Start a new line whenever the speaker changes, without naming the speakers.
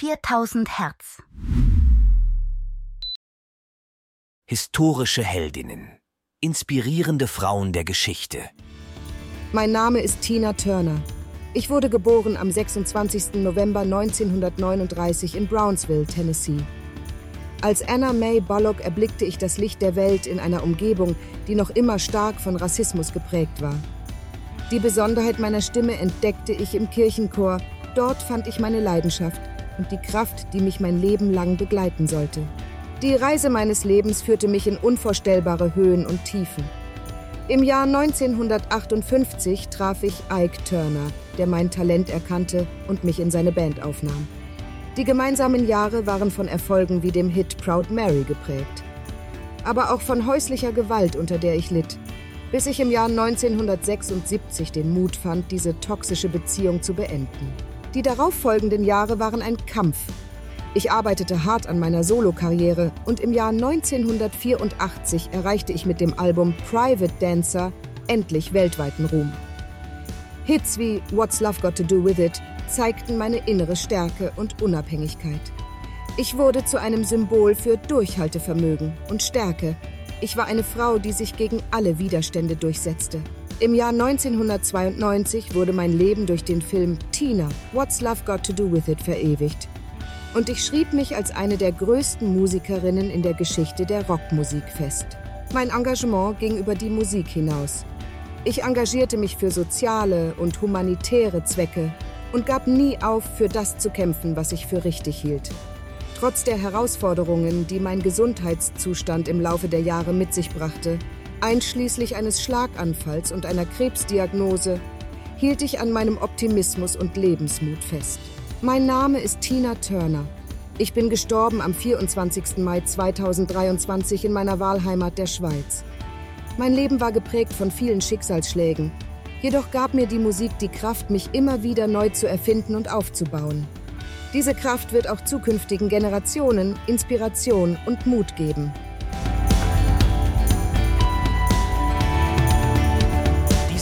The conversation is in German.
4000 Hertz.
Historische Heldinnen. Inspirierende Frauen der Geschichte.
Mein Name ist Tina Turner. Ich wurde geboren am 26. November 1939 in Brownsville, Tennessee. Als Anna May Bullock erblickte ich das Licht der Welt in einer Umgebung, die noch immer stark von Rassismus geprägt war. Die Besonderheit meiner Stimme entdeckte ich im Kirchenchor. Dort fand ich meine Leidenschaft und die Kraft, die mich mein Leben lang begleiten sollte. Die Reise meines Lebens führte mich in unvorstellbare Höhen und Tiefen. Im Jahr 1958 traf ich Ike Turner, der mein Talent erkannte und mich in seine Band aufnahm. Die gemeinsamen Jahre waren von Erfolgen wie dem Hit Proud Mary geprägt. Aber auch von häuslicher Gewalt, unter der ich litt, bis ich im Jahr 1976 den Mut fand, diese toxische Beziehung zu beenden. Die darauffolgenden Jahre waren ein Kampf. Ich arbeitete hart an meiner Solokarriere und im Jahr 1984 erreichte ich mit dem Album Private Dancer endlich weltweiten Ruhm. Hits wie What's Love Got to Do With It zeigten meine innere Stärke und Unabhängigkeit. Ich wurde zu einem Symbol für Durchhaltevermögen und Stärke. Ich war eine Frau, die sich gegen alle Widerstände durchsetzte. Im Jahr 1992 wurde mein Leben durch den Film Tina, What's Love Got to Do With It verewigt. Und ich schrieb mich als eine der größten Musikerinnen in der Geschichte der Rockmusik fest. Mein Engagement ging über die Musik hinaus. Ich engagierte mich für soziale und humanitäre Zwecke und gab nie auf, für das zu kämpfen, was ich für richtig hielt. Trotz der Herausforderungen, die mein Gesundheitszustand im Laufe der Jahre mit sich brachte, einschließlich eines Schlaganfalls und einer Krebsdiagnose, hielt ich an meinem Optimismus und Lebensmut fest. Mein Name ist Tina Turner. Ich bin gestorben am 24. Mai 2023 in meiner Wahlheimat der Schweiz. Mein Leben war geprägt von vielen Schicksalsschlägen, Jedoch gab mir die Musik die Kraft, mich immer wieder neu zu erfinden und aufzubauen. Diese Kraft wird auch zukünftigen Generationen Inspiration und Mut geben.